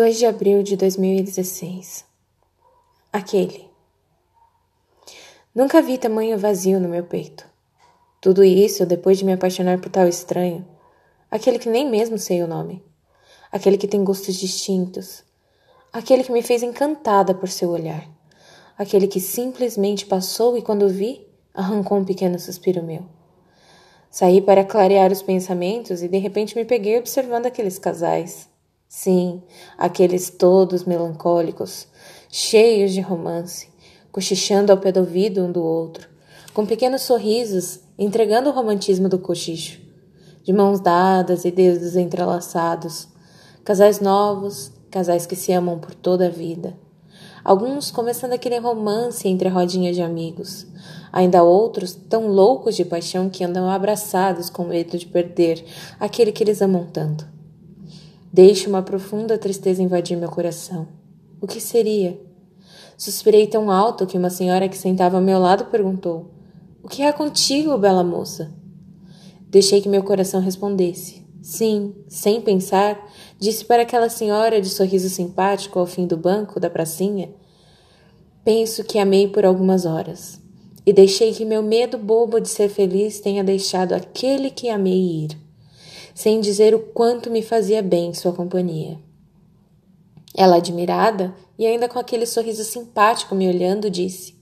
2 de abril de 2016 Aquele. Nunca vi tamanho vazio no meu peito. Tudo isso depois de me apaixonar por tal estranho, aquele que nem mesmo sei o nome, aquele que tem gostos distintos, aquele que me fez encantada por seu olhar, aquele que simplesmente passou e quando vi, arrancou um pequeno suspiro meu. Saí para clarear os pensamentos e de repente me peguei observando aqueles casais Sim, aqueles todos melancólicos, cheios de romance, cochichando ao pé do ouvido um do outro, com pequenos sorrisos, entregando o romantismo do cochicho, de mãos dadas e dedos entrelaçados, casais novos, casais que se amam por toda a vida. Alguns começando aquele romance entre a rodinha de amigos, ainda outros tão loucos de paixão que andam abraçados com medo de perder aquele que eles amam tanto. Deixe uma profunda tristeza invadir meu coração. O que seria? Suspirei tão alto que uma senhora que sentava ao meu lado perguntou: O que há contigo, bela moça? Deixei que meu coração respondesse. Sim, sem pensar, disse para aquela senhora de sorriso simpático ao fim do banco da pracinha: Penso que amei por algumas horas, e deixei que meu medo bobo de ser feliz tenha deixado aquele que amei ir sem dizer o quanto me fazia bem sua companhia. Ela, admirada e ainda com aquele sorriso simpático me olhando, disse: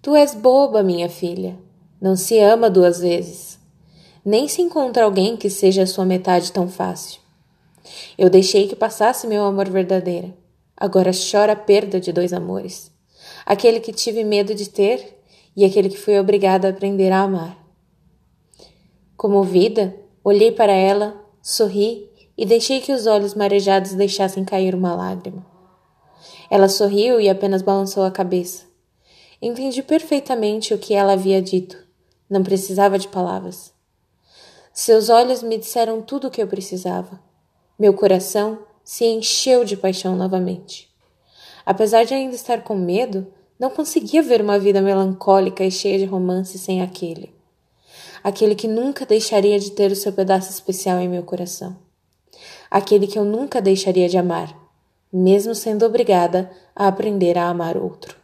Tu és boba, minha filha. Não se ama duas vezes. Nem se encontra alguém que seja a sua metade tão fácil. Eu deixei que passasse meu amor verdadeiro. Agora chora a perda de dois amores. Aquele que tive medo de ter e aquele que fui obrigada a aprender a amar. Comovida, Olhei para ela, sorri e deixei que os olhos marejados deixassem cair uma lágrima. Ela sorriu e apenas balançou a cabeça. Entendi perfeitamente o que ela havia dito. Não precisava de palavras. Seus olhos me disseram tudo o que eu precisava. Meu coração se encheu de paixão novamente. Apesar de ainda estar com medo, não conseguia ver uma vida melancólica e cheia de romance sem aquele aquele que nunca deixaria de ter o seu pedaço especial em meu coração, aquele que eu nunca deixaria de amar, mesmo sendo obrigada a aprender a amar outro.